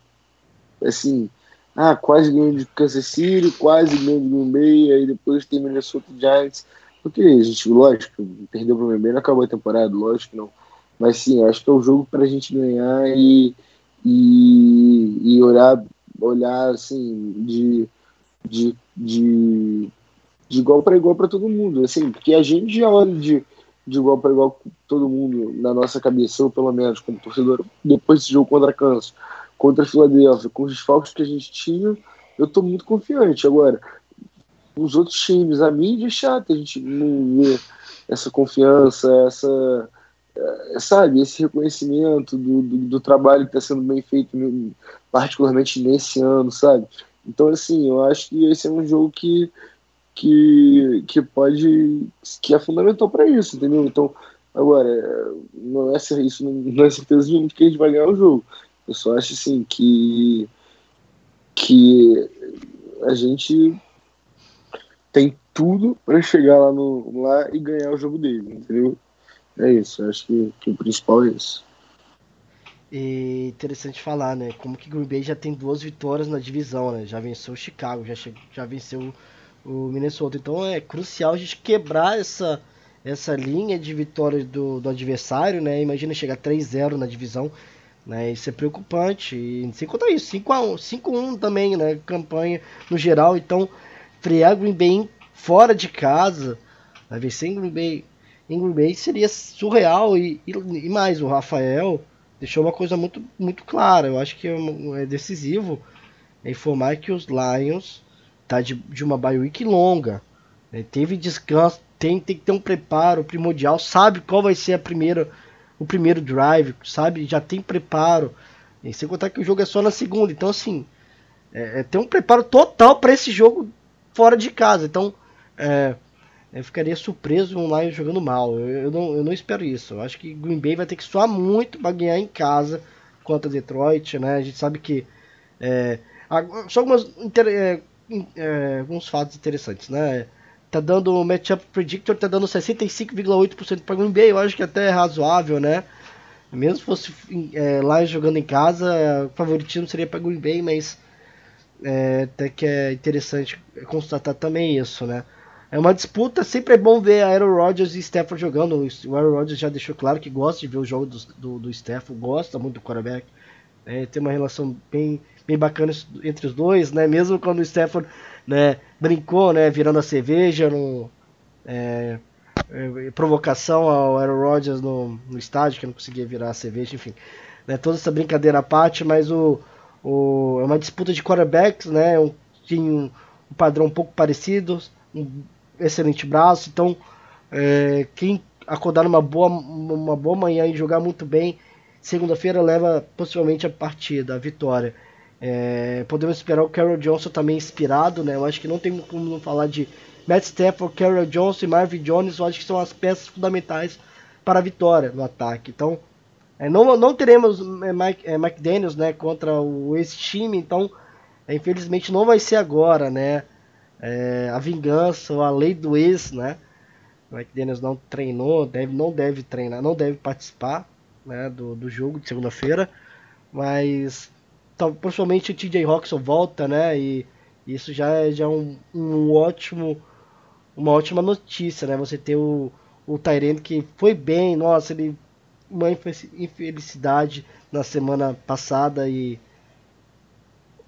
assim ah, quase ganhou de Kansas City, quase ganhou de Green Bay, aí depois tem Minnesota Giants. Porque, a gente, lógico, perdeu pro Green Bay, não acabou a temporada, lógico não. Mas sim, acho que é o um jogo pra gente ganhar e, e, e olhar, olhar assim, de, de, de, de igual para igual para todo mundo. Assim, porque a gente já olha de, de igual para igual todo mundo na nossa cabeça, ou pelo menos como torcedor, depois desse jogo contra Kansas contra a Philadelphia, com os desfalques que a gente tinha, eu estou muito confiante. Agora, os outros times, a mídia é chata, a gente não vê essa confiança, essa, é, sabe, esse reconhecimento do, do, do trabalho que está sendo bem feito, particularmente nesse ano, sabe? Então, assim, eu acho que esse é um jogo que, que, que pode, que é fundamental para isso, entendeu? Então, agora, não é, isso não é certeza de que a gente vai ganhar o jogo. Eu só acho assim que que a gente tem tudo para chegar lá no lá e ganhar o jogo dele, entendeu? É isso, acho que, que o principal é isso. E interessante falar, né? Como que Green Bay já tem duas vitórias na divisão, né? Já venceu o Chicago, já, já venceu o Minnesota. Então é crucial a gente quebrar essa, essa linha de vitórias do, do adversário, né? Imagina chegar 3-0 na divisão. Né? Isso é preocupante. E sem contar isso, 5x1, 5-1 também, né? Campanha no geral. Então, frear Green Bay fora de casa, vai vencer em Green Bay, em Green Bay seria surreal. E, e, e, mais, o Rafael deixou uma coisa muito, muito clara. Eu acho que é, é decisivo é informar que os Lions tá de, de uma bye week longa. Né? Teve descanso, tem, tem que ter um preparo primordial, sabe qual vai ser a primeira o primeiro drive, sabe? Já tem preparo. E sem contar que o jogo é só na segunda. Então, assim, é, é tem um preparo total para esse jogo fora de casa. Então, é, eu ficaria surpreso um Lions jogando mal. Eu, eu, não, eu não espero isso. Eu acho que Green Bay vai ter que suar muito para ganhar em casa contra Detroit, né? A gente sabe que. É, só algumas, é, é, alguns fatos interessantes, né? Tá dando o Matchup Predictor, tá dando 65,8% para Green Bay, eu acho que até é razoável, né? Mesmo se fosse é, lá jogando em casa, o favoritismo seria para Green Bay, mas é, até que é interessante constatar também isso, né? É uma disputa, sempre é bom ver Aaron Rodgers e Stafford jogando. O Aaron Rodgers já deixou claro que gosta de ver o jogo do, do, do gosta muito do quarterback. É, tem uma relação bem, bem bacana entre os dois, né? Mesmo quando o Stafford né, brincou, né, virando a cerveja no é, é, provocação ao Aaron Rodgers no, no estádio que não conseguia virar a cerveja, enfim, né, toda essa brincadeira à parte, mas o, o é uma disputa de quarterbacks, né, um, tinha um, um padrão um pouco parecido, um excelente braço, então é, quem acordar numa boa, uma boa manhã e jogar muito bem, segunda-feira leva possivelmente a partida, a vitória. É, podemos esperar o Carol Johnson também inspirado, né? Eu acho que não tem como não falar de Matt Stafford, Carol Johnson e Marvin Jones. Eu acho que são as peças fundamentais para a vitória no ataque. Então, é, não, não teremos é, Mike, é, Mike Daniels né, contra o ex-time, então é, infelizmente não vai ser agora, né? É, a vingança, a lei do ex, né? O Mike Daniels não treinou, deve, não deve treinar, não deve participar né, do, do jogo de segunda-feira, mas então, principalmente o TJ Roxon volta, né? E isso já é já um, um ótimo, uma ótima notícia, né? Você ter o, o Tyrant que foi bem, nossa, ele uma infelicidade na semana passada e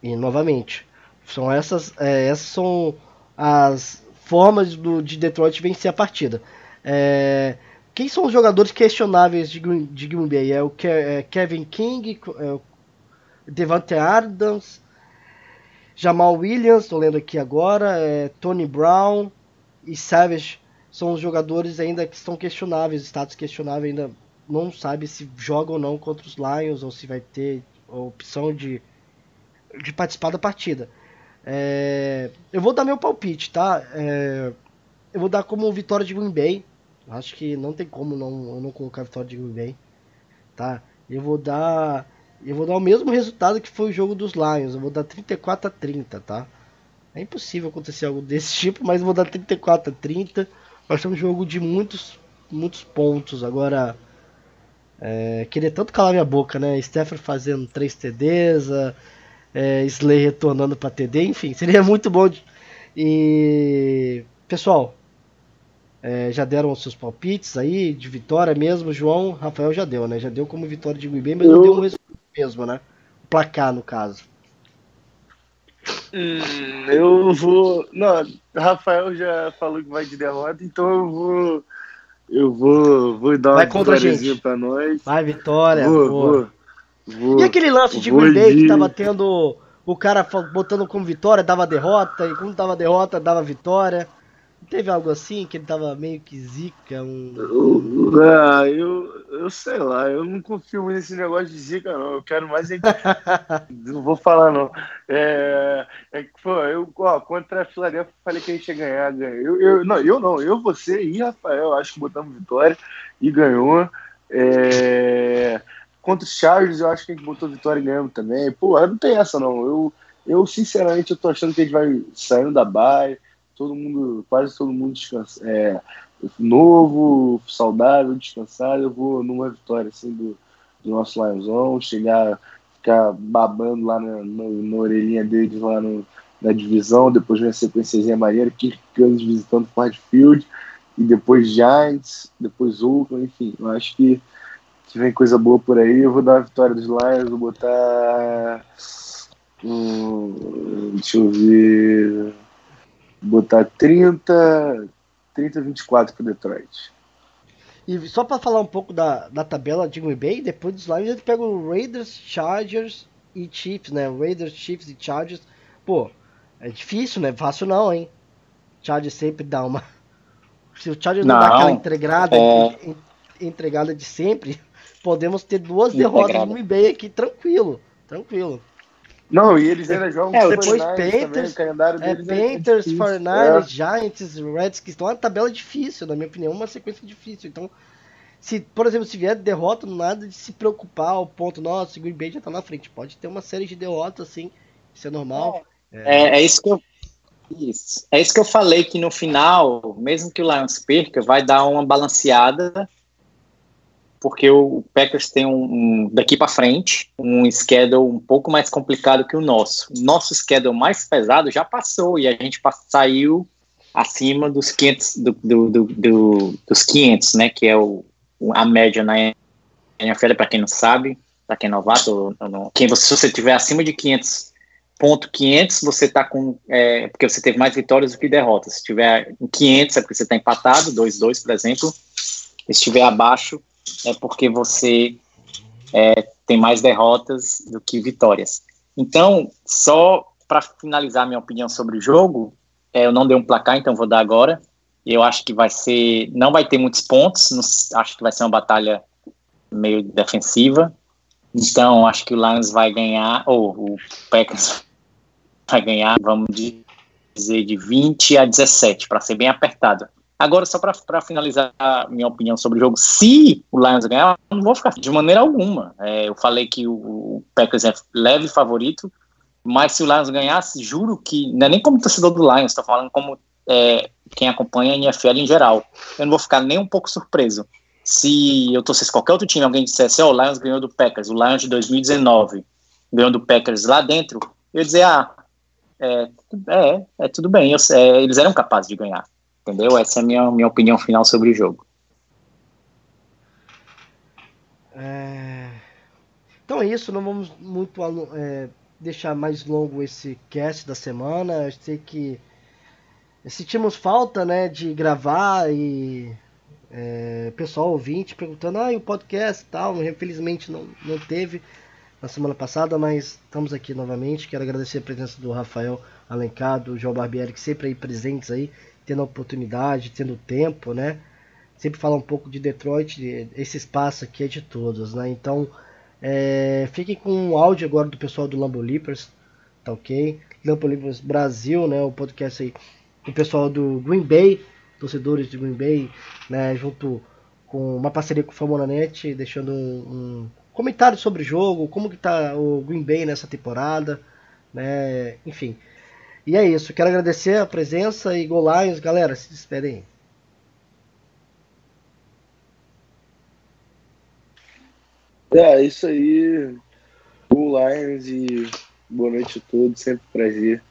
e novamente são essas é, essas são as formas do, de Detroit vencer a partida. É, quem são os jogadores questionáveis de de Green Bay? É o é Kevin King, é o Devante Adams, Jamal Williams, estou lendo aqui agora, é, Tony Brown e Savage são os jogadores ainda que estão questionáveis, status questionável ainda não sabe se joga ou não contra os Lions ou se vai ter a opção de, de participar da partida. É, eu vou dar meu palpite, tá? É, eu vou dar como vitória de Green Bay. Acho que não tem como não, não colocar vitória de Green Bay, tá? Eu vou dar eu vou dar o mesmo resultado que foi o jogo dos Lions. Eu vou dar 34 a 30, tá? É impossível acontecer algo desse tipo, mas eu vou dar 34 a 30. Vai ser um jogo de muitos, muitos pontos. Agora, é, queria tanto calar minha boca, né? Stephen fazendo 3 TDs, é, Slay retornando para TD, enfim, seria muito bom. De... E pessoal, é, já deram os seus palpites aí de vitória mesmo. João, Rafael já deu, né? Já deu como vitória de Bay, mas eu... não deu um resultado mesmo, né? O placar, no caso. Hum, eu vou. Não, Rafael já falou que vai de derrota, então eu vou. Eu vou, vou dar vai uma vitóriazinha pra nós. Vai, vitória. Vou, vou, vou, E aquele lance de Green Bay de... que tava tendo o cara botando como vitória, dava derrota, e quando dava derrota, dava vitória. Teve algo assim que ele tava meio que zica? Um... Ah, eu, eu sei lá, eu não confio muito nesse negócio de zica, não. Eu quero mais. não vou falar, não. É, é que, pô, eu, ó, contra a Filadélfia, falei que a gente ia ganhar. ganhar. Eu, eu, não, eu não, eu, você e Rafael, acho que botamos vitória e ganhou. É, contra os Chargers, eu acho que a gente botou vitória e ganhamos também. Pô, não tem essa, não. Eu, eu sinceramente, eu tô achando que a gente vai saindo da baia todo mundo, quase todo mundo descansa, é, novo, saudável, descansado. Eu vou numa vitória assim do, do nosso Lionzão, chegar, ficar babando lá na, na, na orelhinha deles lá no, na divisão, depois vem a sequenciazinha maneira, Kirk Cousins visitando Ford Field, e depois Giants, depois Oakland, enfim, eu acho que, que vem coisa boa por aí. Eu vou dar a vitória dos Lions, vou botar. Hum, deixa eu ver botar 30, 30 24 para Detroit. E só para falar um pouco da, da tabela de Green Bay, depois dos Lions ele pega o Raiders, Chargers e Chiefs, né? Raiders, Chiefs e Chargers. Pô, é difícil, né? Fácil não, hein? Chargers sempre dá uma. Se o Chargers não, não dá aquela entregada, é... entregada de sempre, podemos ter duas derrotas no Green Bay aqui tranquilo, tranquilo. Não, e eles ainda jogam é, depois Panthers, também, é, Panthers, é 49ers, é. Giants, Reds, que estão uma tabela difícil, na minha opinião, uma sequência difícil. Então, se, por exemplo, se vier derrota, nada de se preocupar ao ponto, nossa, o Green Bay já tá na frente. Pode ter uma série de derrotas, assim, isso é normal. É, é, é isso que eu isso. É isso que eu falei, que no final, mesmo que o Lions perca, vai dar uma balanceada porque o Packers tem um, um daqui para frente um schedule um pouco mais complicado que o nosso. Nosso schedule mais pesado já passou e a gente saiu acima dos 500 do, do, do, do dos 500, né, que é o, a média na NFL para quem não sabe, para quem é novato, não, quem você, se você tiver acima de 500 ponto 500 você tá com é, porque você teve mais vitórias do que derrotas. Se tiver em 500 é porque você está empatado, 2-2, por exemplo. Se estiver abaixo é porque você é, tem mais derrotas do que vitórias. Então, só para finalizar minha opinião sobre o jogo, é, eu não dei um placar, então vou dar agora. Eu acho que vai ser, não vai ter muitos pontos, não, acho que vai ser uma batalha meio defensiva. Então, acho que o Lions vai ganhar, ou o Packers vai ganhar, vamos dizer, de 20 a 17, para ser bem apertado. Agora, só para finalizar a minha opinião sobre o jogo, se o Lions ganhar, eu não vou ficar de maneira alguma. É, eu falei que o, o Packers é leve favorito, mas se o Lions ganhasse, juro que, não é nem como torcedor do Lions, estou falando como é, quem acompanha a NFL em geral. Eu não vou ficar nem um pouco surpreso. Se eu torcesse qualquer outro time, alguém dissesse, ó, oh, o Lions ganhou do Packers, o Lions de 2019 ganhou do Packers lá dentro, eu ia dizer, ah, é, é, é tudo bem, eu, é, eles eram capazes de ganhar, entendeu? Essa é a minha, minha opinião final sobre o jogo. É... Então é isso, não vamos muito é, deixar mais longo esse cast da semana. Eu sei que sentimos falta, né, de gravar e é, pessoal ouvinte perguntando, ah, e o podcast e tal, infelizmente não, não teve na semana passada, mas estamos aqui novamente. Quero agradecer a presença do Rafael Alencar, do João Barbieri, que sempre aí presentes aí, tendo a oportunidade, tendo tempo, né? Sempre falar um pouco de Detroit, esse espaço aqui é de todos, né? Então, é, fiquem com o áudio agora do pessoal do Lambo Leapers, tá ok? Lambo Leapers Brasil, né? O podcast aí do pessoal do Green Bay, torcedores de Green Bay, né? Junto com uma parceria com o Famonanet, deixando um, um, comentário sobre o jogo, como que tá o Green Bay nessa temporada, né? Enfim. E é isso, quero agradecer a presença e Go Lions, galera, se despedem. É, isso aí. Go Lions e boa noite a todos. Sempre um prazer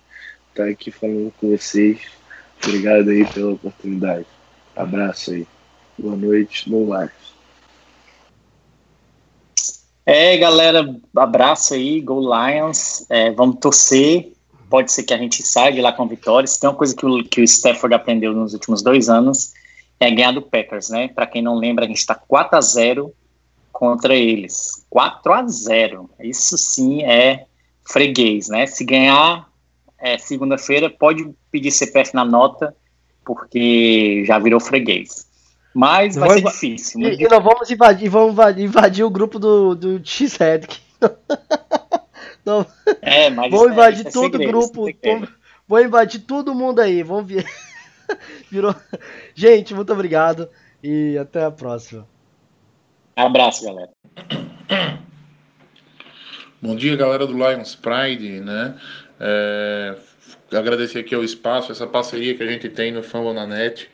estar aqui falando com vocês. Obrigado aí pela oportunidade. Abraço aí. Boa noite. No Lions. É, galera, abraço aí, Go Lions. É, vamos torcer. Pode ser que a gente saia de lá com vitórias. Tem uma coisa que o, que o Stafford aprendeu nos últimos dois anos, é ganhar do Packers, né? Para quem não lembra, a gente está 4 a 0 contra eles. 4 a 0 Isso sim é freguês, né? Se ganhar é, segunda-feira, pode pedir CPF na nota, porque já virou freguês. Mas vai ser difícil. E, e nós vamos invadir, vamos invadir o grupo do, do X-Red. é, mas vamos é- invadir é, todo o grupo. Vamos, vamos invadir todo mundo aí. Vamos ver. Virou. Gente, muito obrigado e até a próxima. Abraço, galera. Bom dia, galera do Lions Pride, né? É, agradecer aqui o espaço, essa parceria que a gente tem no Fambonanet.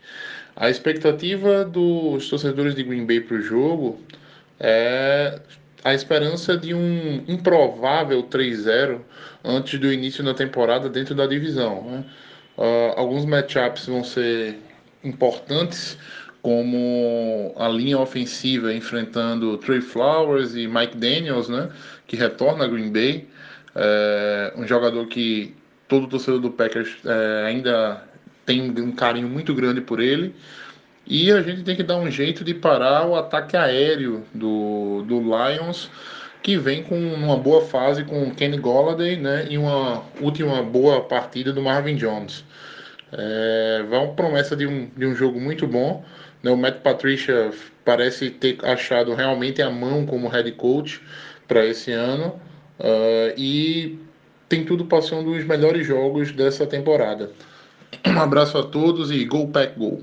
A expectativa dos torcedores de Green Bay para o jogo é a esperança de um improvável 3-0 antes do início da temporada dentro da divisão. Né? Uh, alguns matchups vão ser importantes como a linha ofensiva enfrentando Trey Flowers e Mike Daniels, né, que retorna a Green Bay, é, um jogador que todo torcedor do Packers é, ainda tem um carinho muito grande por ele. E a gente tem que dar um jeito de parar o ataque aéreo do, do Lions, que vem com uma boa fase com o Kenny Golladay né, e uma última boa partida do Marvin Jones. É, vai uma promessa de um, de um jogo muito bom. Né? O Matt Patricia parece ter achado realmente a mão como head coach para esse ano uh, e tem tudo para ser um dos melhores jogos dessa temporada. Um abraço a todos e Go Pack Go!